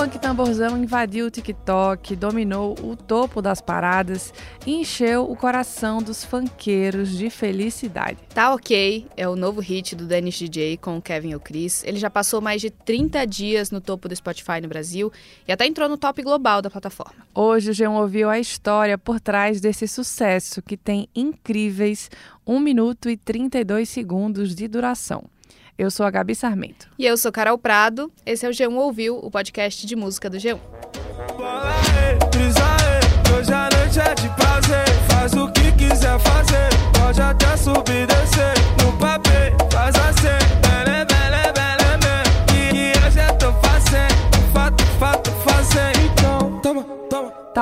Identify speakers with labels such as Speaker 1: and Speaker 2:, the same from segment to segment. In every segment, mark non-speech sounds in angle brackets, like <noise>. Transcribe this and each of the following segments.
Speaker 1: funk tamborzão invadiu o TikTok, dominou o topo das paradas e encheu o coração dos funkeiros de felicidade.
Speaker 2: Tá Ok é o novo hit do Dennis DJ com o Kevin O'Chris. Ele já passou mais de 30 dias no topo do Spotify no Brasil e até entrou no top global da plataforma.
Speaker 1: Hoje o G1 ouviu a história por trás desse sucesso que tem incríveis 1 minuto e 32 segundos de duração. Eu sou a Gabi Sarmento.
Speaker 2: E eu sou Carol Prado. Esse é o G1 Ouviu, o podcast de música do G1.
Speaker 3: Bola aí, brisa aí, hoje a noite é de prazer. Faz o que quiser fazer, pode até subir e descer.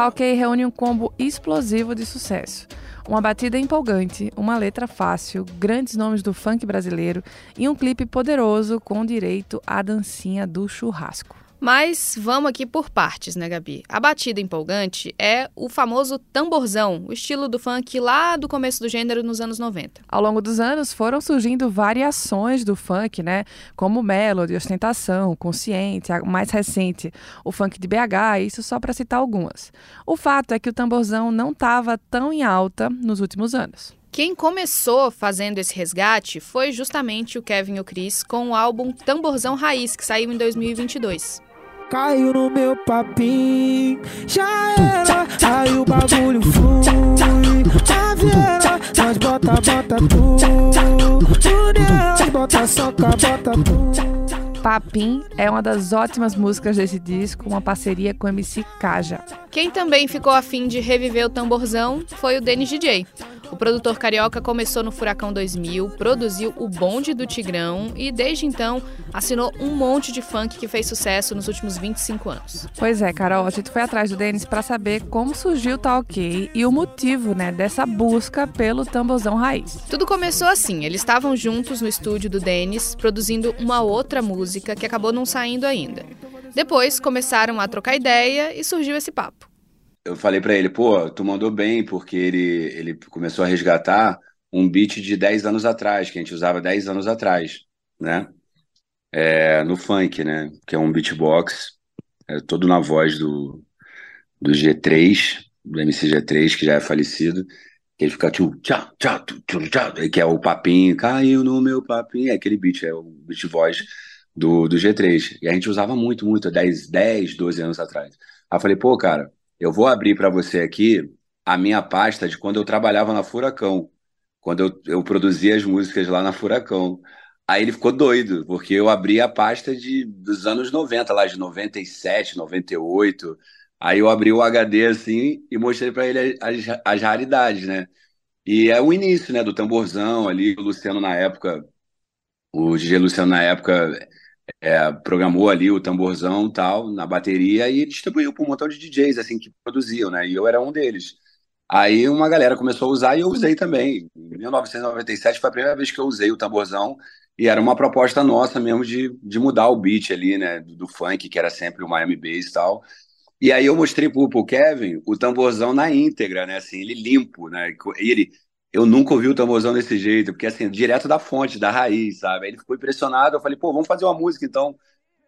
Speaker 1: Ok reúne um combo explosivo de sucesso. Uma batida empolgante, uma letra fácil, grandes nomes do funk brasileiro e um clipe poderoso com direito à dancinha do churrasco.
Speaker 2: Mas vamos aqui por partes, né, Gabi? A batida empolgante é o famoso tamborzão, o estilo do funk lá do começo do gênero nos anos 90.
Speaker 1: Ao longo dos anos foram surgindo variações do funk, né? Como melody, ostentação, consciente, a mais recente, o funk de BH, isso só para citar algumas. O fato é que o tamborzão não estava tão em alta nos últimos anos.
Speaker 2: Quem começou fazendo esse resgate foi justamente o Kevin O'Chris com o álbum Tamborzão Raiz, que saiu em 2022.
Speaker 3: Caiu no meu papinho, já era. Aí o bagulho flui. Na viela, nós bota, bota tudo. Tudo nós bota soca, bota tudo.
Speaker 1: Papim é uma das ótimas músicas desse disco, uma parceria com o MC Kaja.
Speaker 2: Quem também ficou afim de reviver o tamborzão foi o Dennis DJ. O produtor carioca começou no Furacão 2000, produziu o Bonde do Tigrão e, desde então, assinou um monte de funk que fez sucesso nos últimos 25 anos.
Speaker 1: Pois é, Carol, a gente foi atrás do Denis para saber como surgiu o Ok e o motivo né, dessa busca pelo tamborzão raiz.
Speaker 2: Tudo começou assim: eles estavam juntos no estúdio do Dennis, produzindo uma outra música que acabou não saindo ainda. Depois começaram a trocar ideia e surgiu esse papo.
Speaker 4: Eu falei pra ele, pô, tu mandou bem, porque ele, ele começou a resgatar um beat de 10 anos atrás, que a gente usava 10 anos atrás, né? É, no funk, né? Que é um beatbox, é, todo na voz do, do G3, do MC G3, que já é falecido, que ele fica tchau, tchau, tchau, tchau, tchau, que é o papinho, caiu no meu papinho, é aquele beat, é o beat voz do, do G3. E a gente usava muito, muito, 10, 10, 12 anos atrás. Aí eu falei, pô, cara, eu vou abrir para você aqui a minha pasta de quando eu trabalhava na Furacão, quando eu, eu produzia as músicas lá na Furacão. Aí ele ficou doido, porque eu abri a pasta de, dos anos 90, lá de 97, 98. Aí eu abri o HD assim e mostrei para ele as, as raridades, né? E é o início, né, do tamborzão ali, o Luciano na época, o DJ Luciano na época é, programou ali o tamborzão tal na bateria e distribuiu para um montão de DJs assim que produziam, né? E eu era um deles. Aí uma galera começou a usar e eu usei também. Em 1997 foi a primeira vez que eu usei o tamborzão e era uma proposta nossa mesmo de, de mudar o beat ali, né? Do, do funk, que era sempre o Miami Bass e tal. E aí eu mostrei pro, pro Kevin o tamborzão na íntegra, né? Assim, ele limpo, né? E ele, eu nunca ouvi o tamborzão desse jeito, porque assim, direto da fonte, da raiz, sabe? Aí ele ficou impressionado, eu falei, pô, vamos fazer uma música então.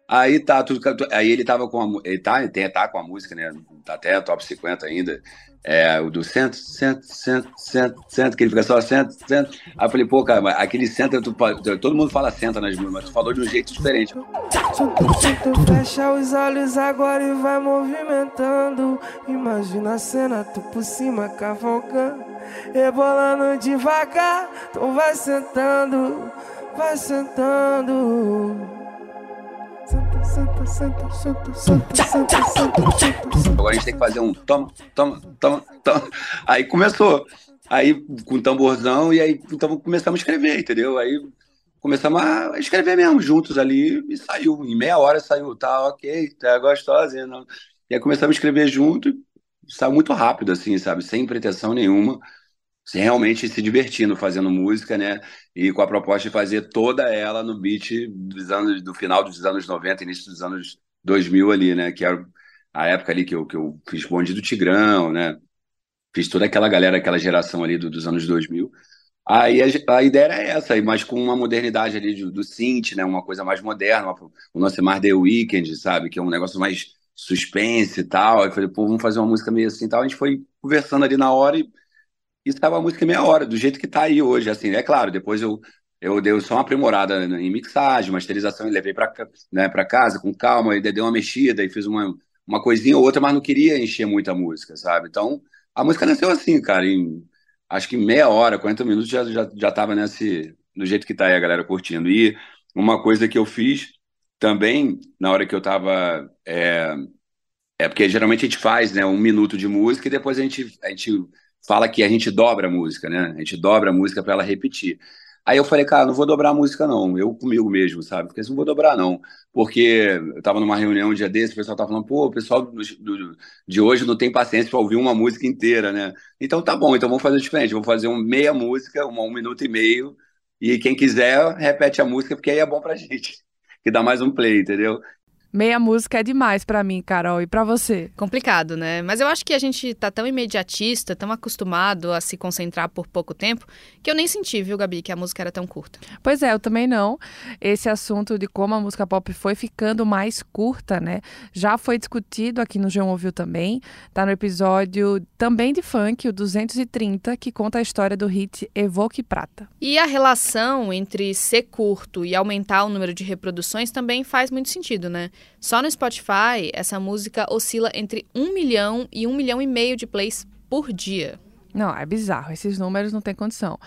Speaker 4: Aí tá, tudo, aí ele tava com a, ele tá, ele tá com a música, né? Tá até top 50 ainda. É, o do centro, centro, centro, centro, centro, que ele fica só centro, centro. Aí eu falei, pô, cara, aquele centro, tu todo mundo fala centro nas músicas, mas tu falou de um jeito diferente.
Speaker 3: Tu fecha os olhos agora e vai movimentando. Imagina a cena, tu por cima cavalgando, rebolando devagar. Tu vai sentando, vai sentando. Senta, senta, senta, senta, senta, senta, senta, senta.
Speaker 4: Agora a gente tem que fazer um toma, toma, toma, toma. Aí começou. Aí com o tamborzão, e aí então começamos a escrever, entendeu? Aí começamos a escrever mesmo, juntos ali, e saiu. Em meia hora saiu, tá ok, tá gostosa. E aí começamos a escrever junto, saiu muito rápido, assim, sabe? Sem pretensão nenhuma. realmente se divertindo fazendo música, né? E com a proposta de fazer toda ela no beat dos anos, do final dos anos 90, início dos anos 2000 ali, né? Que era a época ali que eu, que eu fiz Bonde do Tigrão, né? Fiz toda aquela galera, aquela geração ali do, dos anos 2000. Aí a, a, ideia era essa, mas com uma modernidade ali do, do synth, né? Uma coisa mais moderna, o nosso mais The Weekend, sabe? Que é um negócio mais suspense e tal. Aí falei, pô, vamos fazer uma música meio assim e tal. A gente foi conversando ali na hora e estava a música meia hora, do jeito que está aí hoje, assim, é claro, depois eu eu dei só uma aprimorada em mixagem, masterização, e levei para né, casa com calma, e dei uma mexida e fiz uma, uma coisinha ou outra, mas não queria encher muito a música, sabe? Então, a música nasceu assim, cara, em acho que meia hora, 40 minutos já, já, já tava nesse, do jeito que tá aí a galera curtindo. E uma coisa que eu fiz também, na hora que eu tava. É, é porque geralmente a gente faz né, um minuto de música e depois a gente, a gente fala que a gente dobra a música, né? A gente dobra a música para ela repetir. Aí eu falei, cara, não vou dobrar a música, não. Eu comigo mesmo, sabe? Porque não vou dobrar, não. Porque eu tava numa reunião um dia desse, o pessoal tava falando, pô, o pessoal do, do, de hoje não tem paciência para ouvir uma música inteira, né? Então tá bom, então vamos fazer diferente. Vamos fazer uma meia música, uma, um minuto e meio. E quem quiser, repete a música, porque aí é bom pra gente. Que dá mais um play, entendeu?
Speaker 1: Meia música é demais para mim, Carol, e para você?
Speaker 2: Complicado, né? Mas eu acho que a gente tá tão imediatista, tão acostumado a se concentrar por pouco tempo, que eu nem senti, viu, Gabi, que a música era tão curta.
Speaker 1: Pois é, eu também não. Esse assunto de como a música pop foi ficando mais curta, né? Já foi discutido aqui no João Ouviu também. Tá no episódio também de funk, o 230, que conta a história do hit Evoque Prata.
Speaker 2: E a relação entre ser curto e aumentar o número de reproduções também faz muito sentido, né? Só no Spotify, essa música oscila entre 1 milhão e 1 milhão e meio de plays por dia.
Speaker 1: Não, é bizarro. Esses números não tem condição.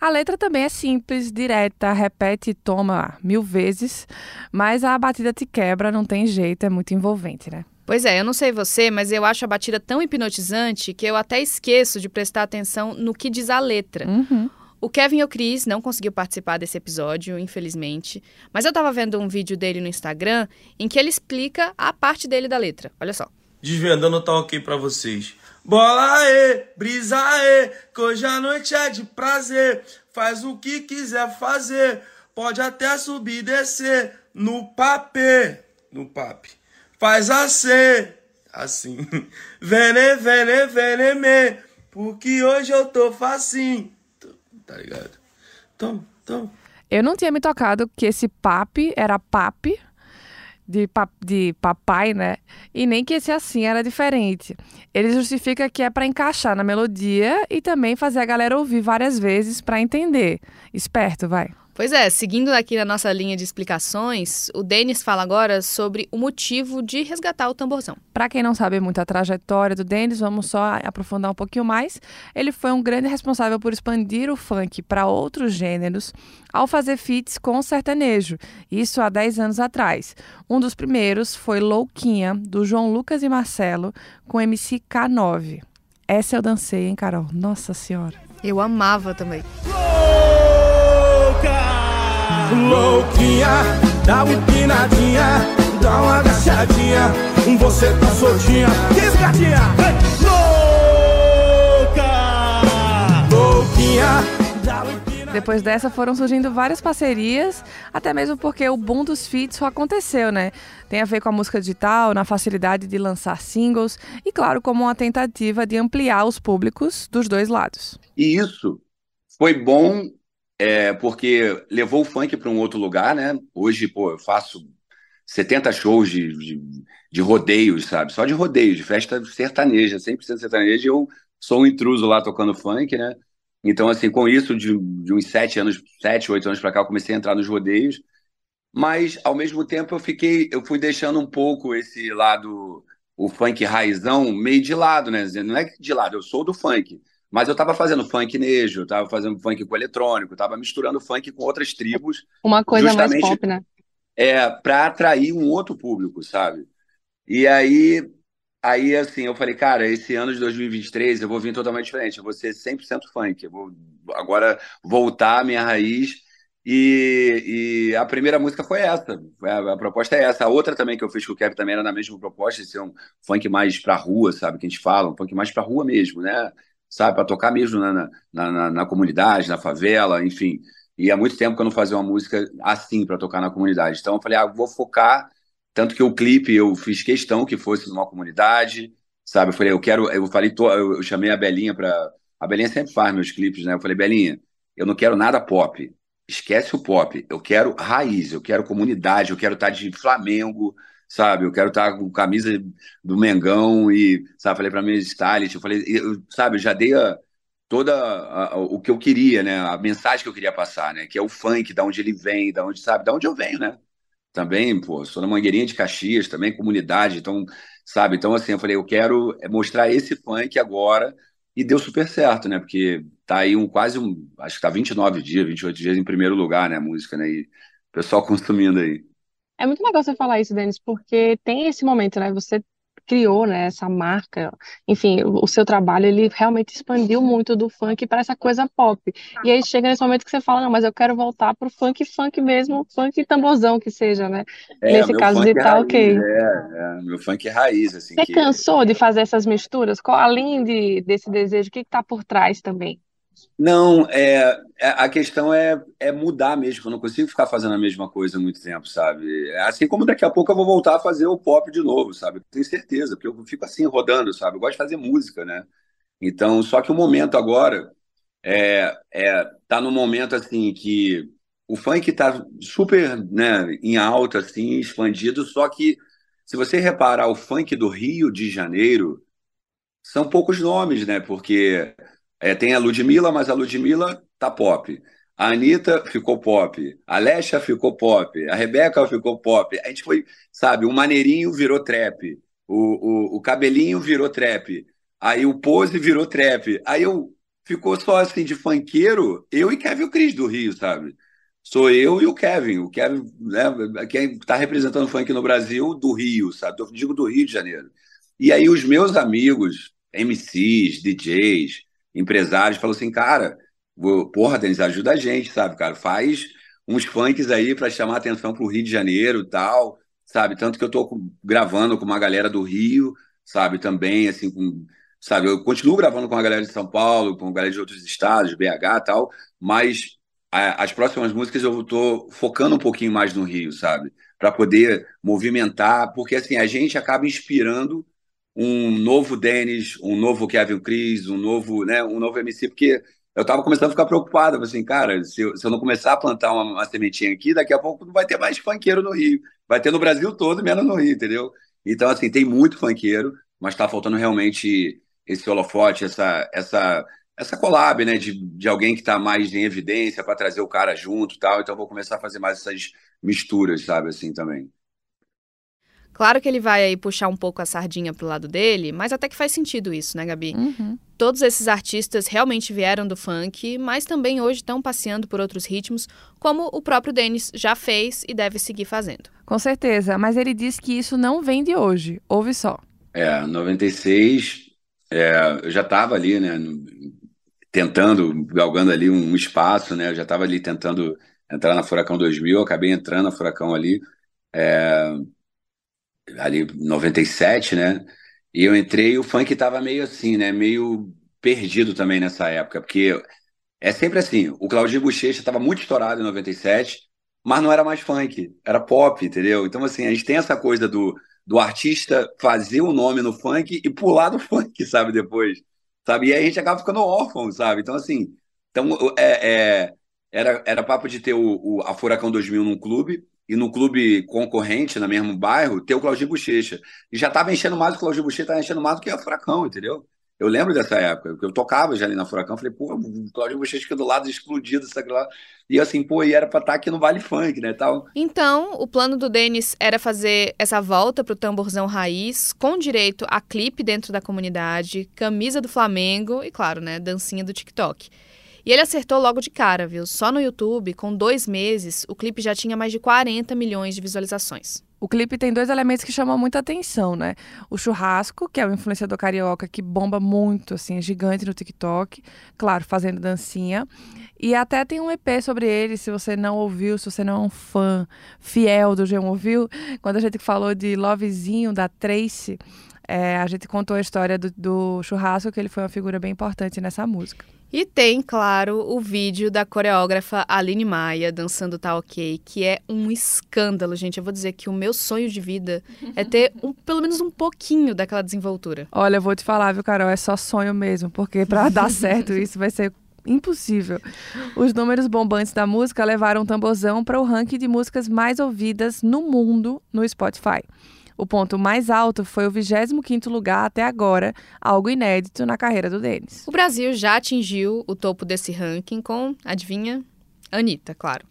Speaker 1: A letra também é simples, direta, repete e toma mil vezes, mas a batida te quebra, não tem jeito, é muito envolvente, né?
Speaker 2: Pois é, eu não sei você, mas eu acho a batida tão hipnotizante que eu até esqueço de prestar atenção no que diz a letra.
Speaker 1: Uhum.
Speaker 2: O Kevin O'Cris não conseguiu participar desse episódio, infelizmente, mas eu estava vendo um vídeo dele no Instagram em que ele explica a parte dele da letra. Olha só.
Speaker 5: Desvendando tá ok para vocês. Bola aí, brisa aí, que hoje a noite é de prazer. Faz o que quiser fazer, pode até subir e descer no papê, no papi. Faz assim, assim. <laughs> Vene, vene, vene, me, porque hoje eu tô facinho tá ligado? Então, então.
Speaker 1: Eu não tinha me tocado que esse papi era papi, de, de papai, né? E nem que esse assim era diferente. Ele justifica que é para encaixar na melodia e também fazer a galera ouvir várias vezes para entender. Esperto, vai.
Speaker 2: Pois é, seguindo aqui na nossa linha de explicações, o Denis fala agora sobre o motivo de resgatar o tamborzão.
Speaker 1: Para quem não sabe muito a trajetória do Denis, vamos só aprofundar um pouquinho mais. Ele foi um grande responsável por expandir o funk para outros gêneros ao fazer feats com sertanejo, isso há 10 anos atrás. Um dos primeiros foi Louquinha, do João Lucas e Marcelo, com MC K9. Essa eu dancei, hein, Carol? Nossa Senhora.
Speaker 2: Eu amava também
Speaker 6: louquinha, dá uma empinadinha, dá uma agachadinha, você tá soltinha, diz gatinha, louca, louquinha.
Speaker 1: Depois dessa foram surgindo várias parcerias, até mesmo porque o boom dos feats só aconteceu, né? Tem a ver com a música digital, na facilidade de lançar singles e, claro, como uma tentativa de ampliar os públicos dos dois lados.
Speaker 4: E isso foi bom é, porque levou o funk para um outro lugar, né? Hoje, pô, eu faço 70 shows de, de, de rodeios, sabe? Só de rodeios, de festa sertaneja, 100% sertaneja, e eu sou um intruso lá tocando funk, né? Então, assim, com isso, de, de uns sete anos, sete, oito anos para cá, eu comecei a entrar nos rodeios, mas, ao mesmo tempo, eu fiquei, eu fui deixando um pouco esse lado, o funk raizão, meio de lado, né? Não é de lado, eu sou do funk, mas eu estava fazendo funk nejo, estava fazendo funk com eletrônico, estava misturando funk com outras tribos.
Speaker 7: Uma coisa mais pop, né?
Speaker 4: É, para atrair um outro público, sabe? E aí, aí, assim, eu falei, cara, esse ano de 2023 eu vou vir totalmente diferente, eu vou ser 100% funk, eu vou agora voltar à minha raiz. E, e, a primeira música foi essa, a, a, proposta é essa. A outra também que eu fiz com o Kevin também era na mesma proposta, de ser um funk mais pra rua, sabe? Que a gente fala, um funk mais pra rua mesmo, né? Sabe, para tocar mesmo na, na, na, na, comunidade, na favela, enfim. E há muito tempo que eu não fazia uma música assim para tocar na comunidade. Então eu falei, ah, vou focar. Tanto que o clipe eu fiz questão que fosse numa comunidade, sabe? Eu falei, eu quero. Eu falei, eu chamei a Belinha para. A Belinha sempre faz meus clipes, né? Eu falei, Belinha, eu não quero nada pop. Esquece o pop. Eu quero raiz, eu quero comunidade, eu quero estar de Flamengo, sabe? Eu quero estar com camisa do Mengão e, sabe? Falei para minha stylist, eu falei, eu, sabe? Eu já dei a, toda a, a, o que eu queria, né? A mensagem que eu queria passar, né? Que é o funk, da onde ele vem, da onde, sabe? Da onde eu venho, né? Também, pô, sou na Mangueirinha de Caxias, também comunidade, então, sabe? Então, assim, eu falei, eu quero mostrar esse funk agora e deu super certo, né? Porque tá aí um quase um, acho que tá 29 dias, 28 dias em primeiro lugar, né, a música, né? E o pessoal <laughs> consumindo aí.
Speaker 7: É muito legal você falar isso, Denis, porque tem esse momento, né? Você criou, né, essa marca, enfim, o, seu trabalho, ele realmente expandiu muito do funk para essa coisa pop. E aí chega nesse momento que você fala, não, mas eu quero voltar pro funk, funk mesmo, funk tamborzão que seja, né?
Speaker 4: É,
Speaker 7: Nesse caso de
Speaker 4: é
Speaker 7: tá
Speaker 4: raiz,
Speaker 7: ok.
Speaker 4: é, é, meu funk é raiz, assim,
Speaker 7: Você
Speaker 4: que
Speaker 7: cansou de fazer essas misturas? Qual, além de, desse desejo, o que está por trás também?
Speaker 4: Não, é, é- a questão é, é mudar mesmo. Eu não consigo ficar fazendo a mesma coisa muito tempo, sabe? Assim como daqui a pouco eu vou voltar a fazer o pop de novo, sabe? Tenho certeza, porque eu fico assim rodando, sabe? Eu gosto de fazer música, né? Então, só que o momento agora é, é tá num momento assim que o funk tá super, né, em alta, assim, expandido, só que se você reparar o funk do Rio de Janeiro, são poucos nomes, né? Porque é, tem a Ludmilla, mas a Ludmilla tá pop. A Anitta ficou pop. A Lesha ficou pop. A Rebeca ficou pop. A gente foi, sabe, o Maneirinho virou trap. O, o, o Cabelinho virou trap. Aí o Pose virou trap. Aí eu ficou só assim de funkeiro, eu e Kevin Cris do Rio, sabe? Sou eu e o Kevin. O Kevin, né, quem tá representando funk no Brasil do Rio, sabe? Eu digo do Rio de Janeiro. E aí os meus amigos, MCs, DJs, empresários, falou assim, cara, porra, Denis, ajuda a gente, sabe, cara? Faz uns funks aí para chamar atenção pro Rio de Janeiro tal, sabe? Tanto que eu com- gravando com uma galera do Rio, sabe, também, assim, com, sabe, eu continuo gravando com a galera de São Paulo, com a galera de outros estados, BH tal, mas a- as próximas músicas eu tô focando um pouquinho mais no Rio, sabe? Para poder movimentar, porque assim, a gente acaba inspirando um novo Dennis, um novo Kevin Chris, um novo, né, um novo MC, porque eu tava começando a ficar preocupado, assim, cara, se eu, se eu não começar a plantar uma, uma sementinha aqui, daqui a pouco não vai ter mais funkeiro no Rio. Vai ter no Brasil todo, menos no Rio, entendeu? Então, assim, tem muito funkeiro, mas tá faltando realmente esse holofote, essa, essa, essa collab, né, de, de alguém que tá mais em evidência para trazer o cara junto tal. Então, eu vou começar a fazer mais essas misturas, sabe, assim, também.
Speaker 2: Claro que ele vai aí puxar um pouco a sardinha pro lado dele, mas até que faz sentido isso, né, Gabi?
Speaker 1: Uhum.
Speaker 2: Todos esses artistas realmente vieram do funk, mas também hoje estão passeando por outros ritmos, como o próprio Denis já fez e deve seguir fazendo.
Speaker 1: Com certeza, mas ele diz que isso não vem de hoje. Ouve só.
Speaker 4: É, 96, é, eu já estava ali, né, tentando, galgando ali um espaço, né, eu já estava ali tentando entrar na Furacão 2000, eu acabei entrando na Furacão ali, é, ali 97, né, e eu entrei e o funk estava meio assim, né, meio perdido também nessa época, porque é sempre assim, o Claudinho Bochecha estava muito estourado em 97, mas não era mais funk, era pop, entendeu? Então, assim, a gente tem essa coisa do, do artista fazer o nome no funk e pular do <laughs> funk, sabe, depois, sabe? E aí a gente acaba ficando órfão, sabe? Então, assim, então, é, é- era, era papo de ter o, o- a Furacão 2000 num clube e no clube concorrente, no mesmo bairro, ter o Claudinho Bochecha. E já tava enchendo mais, o Claudinho Bochecha tava enchendo mais do que a Furacão, entendeu? Eu lembro dessa época, eu tocava já ali na Furacão, falei, pô, o Claudinho Bochecha fica do lado explodido, sabe lá. E assim, pô, e era pra estar aqui no Vale Funk, né, tal.
Speaker 2: Então, o plano do Denis era fazer essa volta pro tamborzão raiz, com direito a clipe dentro da comunidade, camisa do Flamengo e, claro, né, dancinha do TikTok. E ele acertou logo de cara, viu? Só no YouTube, com dois meses, o clipe já tinha mais de 40 milhões de visualizações.
Speaker 1: O clipe tem dois elementos que chamam muita atenção, né? O churrasco, que é o influenciador carioca que bomba muito, assim, é gigante no TikTok, claro, fazendo dancinha. E até tem um EP sobre ele, se você não ouviu, se você não é um fã fiel do G1 ouviu, quando a gente falou de Lovezinho da Tracy, É, a gente contou a história do, do churrasco, que ele foi uma figura bem importante nessa música.
Speaker 2: E tem, claro, o vídeo da coreógrafa Aline Maia dançando Tá Ok, que é um escândalo, gente. Eu vou dizer que o meu sonho de vida <laughs> é ter um, pelo menos um pouquinho daquela desenvoltura.
Speaker 1: Olha, eu vou te falar, viu, Carol? É só sonho mesmo, porque para <laughs> dar certo isso vai ser impossível. Os números bombantes da música levaram o tamborzão para o ranking de músicas mais ouvidas no mundo no Spotify. O ponto mais alto foi o 25º lugar até agora, algo inédito na carreira do Denis.
Speaker 2: O Brasil já atingiu o topo desse ranking com, adivinha? Anitta, claro.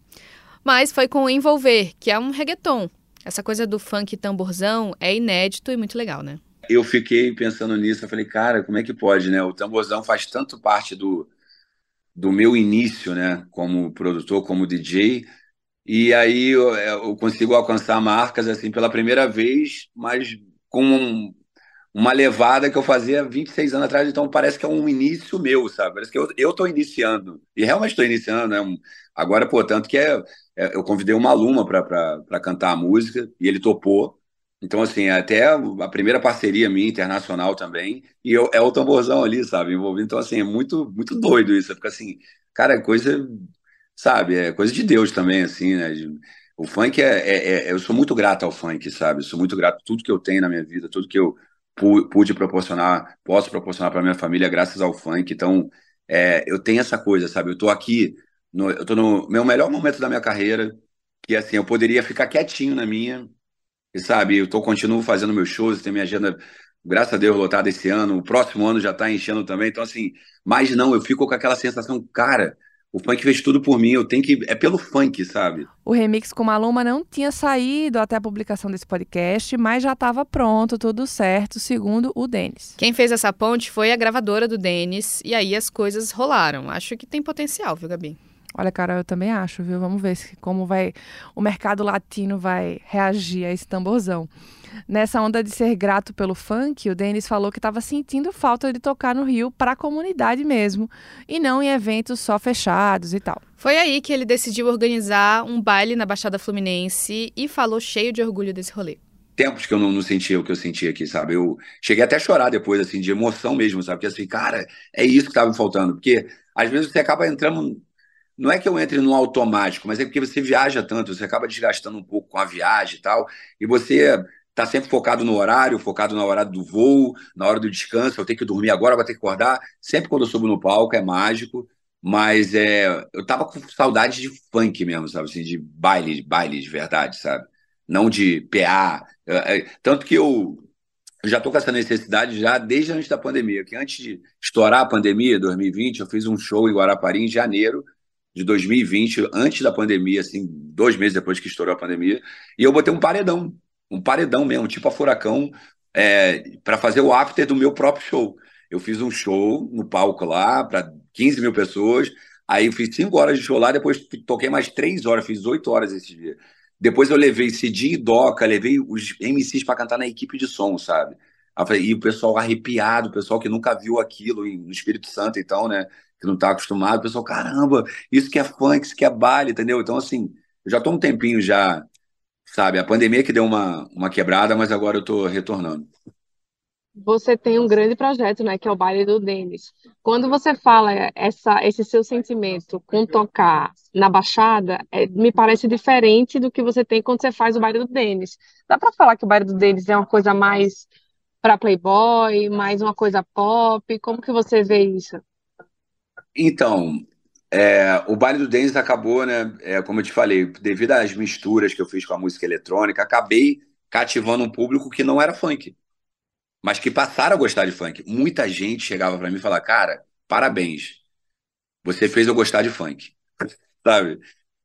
Speaker 2: Mas foi com Envolver, que é um reggaeton. Essa coisa do funk tamborzão é inédito e muito legal, né?
Speaker 4: Eu fiquei pensando nisso, eu falei, cara, como é que pode, né? O tamborzão faz tanto parte do, do meu início, né, como produtor, como DJ, e aí eu, eu consigo alcançar marcas assim pela primeira vez, mas com um, uma levada que eu fazia 26 anos atrás, então parece que é um início meu, sabe? Parece que eu, tô iniciando, e realmente estou iniciando, né? Agora, portanto, que é, é eu convidei uma aluna para cantar a música, e ele topou, então, assim, até a primeira parceria minha internacional também, e eu, é o tamborzão ali, sabe, envolvido. Então, assim, é muito, muito doido isso. Fica assim, cara, é coisa, sabe, é coisa de Deus também, assim, né? O funk é, é, é, Eu sou muito grato ao funk, sabe? Eu sou muito grato a tudo que eu tenho na minha vida, tudo que eu pude proporcionar, posso proporcionar para minha família graças ao funk. Então, é, eu tenho essa coisa, sabe? Eu tô aqui, no, eu tô no meu melhor momento da minha carreira, que assim, eu poderia ficar quietinho na minha e sabe, eu tô, continuo fazendo meus shows, tenho minha agenda, graças a Deus, lotada esse ano. O próximo ano já tá enchendo também. Então, assim, mas não, eu fico com aquela sensação, cara, o funk fez tudo por mim, eu tenho que. É pelo funk, sabe?
Speaker 1: O remix com Maluma não tinha saído até a publicação desse podcast, mas já estava pronto, tudo certo, segundo o Denis.
Speaker 2: Quem fez essa ponte foi a gravadora do Denis, e aí as coisas rolaram. Acho que tem potencial, viu, Gabi?
Speaker 1: Olha, cara, eu também acho, viu? Vamos ver se, como vai o mercado latino vai reagir a esse tamborzão. Nessa onda de ser grato pelo funk, o Denis falou que estava sentindo falta de tocar no Rio para a comunidade mesmo, e não em eventos só fechados e tal.
Speaker 2: Foi aí que ele decidiu organizar um baile na Baixada Fluminense e falou cheio de orgulho desse rolê
Speaker 4: tempos que eu não, não, sentia o que eu sentia aqui, sabe? Eu cheguei até a chorar depois, assim, de emoção mesmo, sabe? Porque assim, cara, é isso que estava me faltando. Porque às vezes você acaba entrando não é que eu entre no automático, mas é porque você viaja tanto, você acaba desgastando um pouco com a viagem e tal, e você está sempre focado no horário, focado na hora do voo, na hora do descanso, eu tenho que dormir agora, vou ter que acordar. Sempre quando eu subo no palco é mágico, mas é, eu tava com saudade de funk mesmo, sabe? Assim, de baile, de baile de verdade, sabe? Não de PA. É, é, tanto que eu, já tô com essa necessidade já desde antes da pandemia, que antes de estourar a pandemia, 2020, eu fiz um show em Guarapari em janeiro, de 2020, antes da pandemia, assim, dois meses depois que estourou a pandemia, e eu botei um paredão, um paredão mesmo, tipo a Furacão, é, para fazer o after do meu próprio show. Eu fiz um show no palco lá para 15 mil pessoas, aí eu fiz cinco horas de show lá, depois toquei mais três horas, fiz oito horas esse dia. Depois eu levei Cidinho e Doca, levei os MCs para cantar na equipe de som, sabe? E o pessoal arrepiado, o pessoal que nunca viu aquilo no Espírito Santo, então, né? que não está acostumado, o pessoal, caramba, isso que é funk, isso que é baile, entendeu? Então, assim, eu já estou um tempinho já, sabe? A pandemia que deu uma, uma quebrada, mas agora eu estou retornando.
Speaker 7: Você tem um grande projeto, né, que é o baile do Denis. Quando você fala essa, esse seu sentimento com tocar na Baixada, é, me parece diferente do que você tem quando você faz o baile do Denis. Dá para falar que o baile do Denis é uma coisa mais para Playboy, mais uma coisa pop? Como que você vê isso?
Speaker 4: Então, é, o baile do Denis acabou, né? É, como eu te falei, devido às misturas que eu fiz com a música eletrônica, acabei cativando um público que não era funk, mas que passaram a gostar de funk. Muita gente chegava para mim e falava: Cara, parabéns, você fez eu gostar de funk, <laughs> sabe?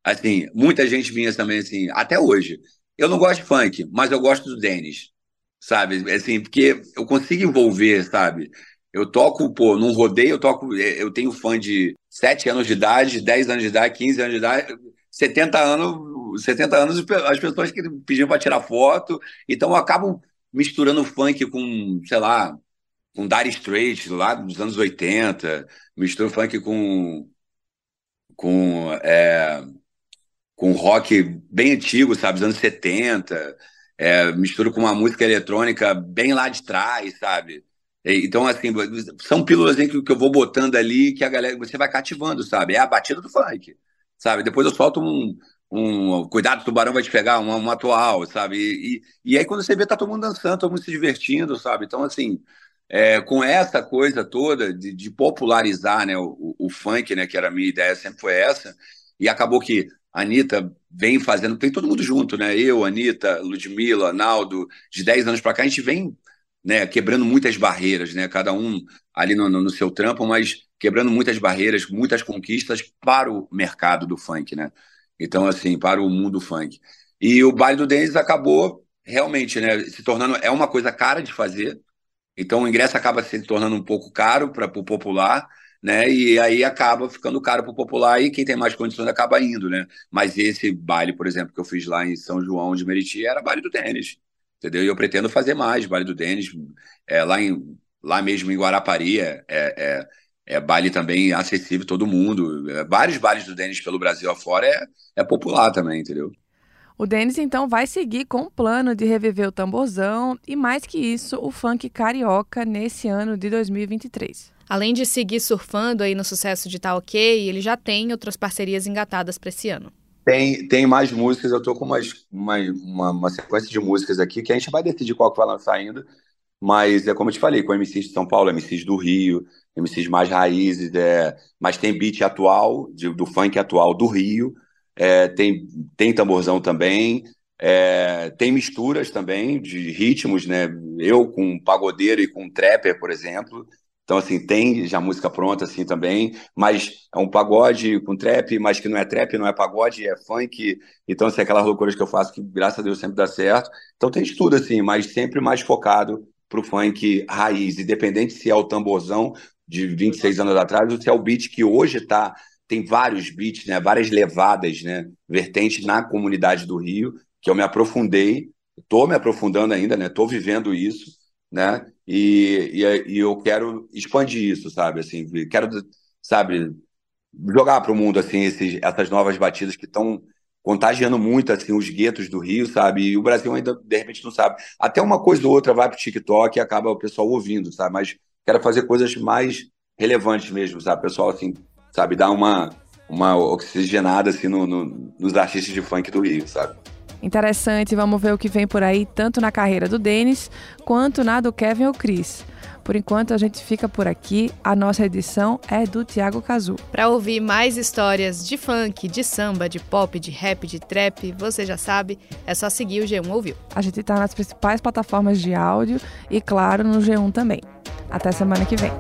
Speaker 4: Assim, muita gente vinha também assim, até hoje. Eu não gosto de funk, mas eu gosto do Denis, sabe? Assim, porque eu consigo envolver, sabe? Eu toco, pô, num rodeio, eu toco, é, eu tenho fã de 7 anos de idade, 10 anos de idade, 15 anos de idade, 70 anos, 70 anos as pessoas que pediam para tirar foto, então eu acabo misturando funk com, sei lá, com Dire Straits lá dos anos 80, misturo funk com com é, com rock bem antigo, sabe, dos anos 70. é, misturo com uma música eletrônica bem lá de trás, sabe? Então, assim, são pílulas que, que eu vou botando ali que a galera, você vai cativando, sabe? É a batida do funk, sabe? Depois eu solto um, um cuidado, o tubarão vai te pegar, um, um atual, sabe? E, e, e, aí quando você vê, tá todo mundo dançando, todo mundo se divertindo, sabe? Então, assim, é, com essa coisa toda de, de popularizar né, o, o, funk, né, que era a minha ideia, sempre foi essa, e acabou que a Anitta vem fazendo, tem todo mundo junto, né? Eu, Anitta, Ludmilla, Naldo, de 10 anos para cá, a gente vem né, quebrando muitas barreiras, né, cada um ali no, no, seu trampo, mas quebrando muitas barreiras, muitas conquistas para o mercado do funk, né? Então, assim, para o mundo funk. E o baile do Denis acabou realmente, né, se tornando é uma coisa cara de fazer. Então, o ingresso acaba se tornando um pouco caro para o popular, né? E aí acaba ficando caro para o popular e quem tem mais condições acaba indo, né? Mas esse baile, por exemplo, que eu fiz lá em São João de Meriti era baile do Denis entendeu? E eu pretendo fazer mais, Baile do Denis, é, lá, em, lá mesmo em Guarapari, é, é, é baile também acessível todo mundo. É, vários bailes do Denis pelo Brasil afora é, é popular também, entendeu?
Speaker 1: O Denis então vai seguir com o plano de reviver o tamborzão e mais que isso, o funk carioca nesse ano de 2023.
Speaker 2: Além de seguir surfando aí no sucesso de Tá OK, ele já tem outras parcerias engatadas para esse ano.
Speaker 4: Tem, tem mais músicas, eu tô com umas, uma, uma, uma, sequência de músicas aqui que a gente vai decidir qual que vai lançar ainda. Mas é como eu te falei, com MCs de São Paulo, MCs do Rio, MCs mais raízes, é, mas tem beat atual, de, do funk atual do Rio, é, tem, tem tamborzão também, é, tem misturas também de ritmos, né? Eu com pagodeiro e com trapper, por exemplo. Então, assim, tem já música pronta, assim, também, mas é um pagode com trap, mas que não é trap, não é pagode, é funk. Então, assim, aquelas loucuras que eu faço que, graças a Deus, sempre dá certo. Então, tem de tudo, assim, mas sempre mais focado pro funk raiz, independente se é o tamborzão de 26 anos atrás ou se é o beat que hoje tá tem vários beats, né, várias levadas, né, vertentes na comunidade do Rio, que eu me aprofundei, estou me aprofundando ainda, né, estou vivendo isso, né? E, e, e, eu quero expandir isso, sabe? Assim, quero, sabe, jogar para o mundo assim esses, essas novas batidas que estão contagiando muito assim os guetos do Rio, sabe? E o Brasil ainda de repente não sabe. Até uma coisa ou outra vai para o TikTok e acaba o pessoal ouvindo, sabe? Mas quero fazer coisas mais relevantes mesmo, sabe? O pessoal assim, sabe, dar uma uma oxigenada assim no, no, nos artistas de funk do Rio, sabe?
Speaker 1: Interessante, vamos ver o que vem por aí, tanto na carreira do Denis quanto na do Kevin ou Chris. Por enquanto a gente fica por aqui. A nossa edição é do Tiago Cazu.
Speaker 2: Para ouvir mais histórias de funk, de samba, de pop, de rap, de trap, você já sabe, é só seguir o G1 Ouviu.
Speaker 1: A gente está nas principais plataformas de áudio e, claro, no G1 também. Até semana que vem.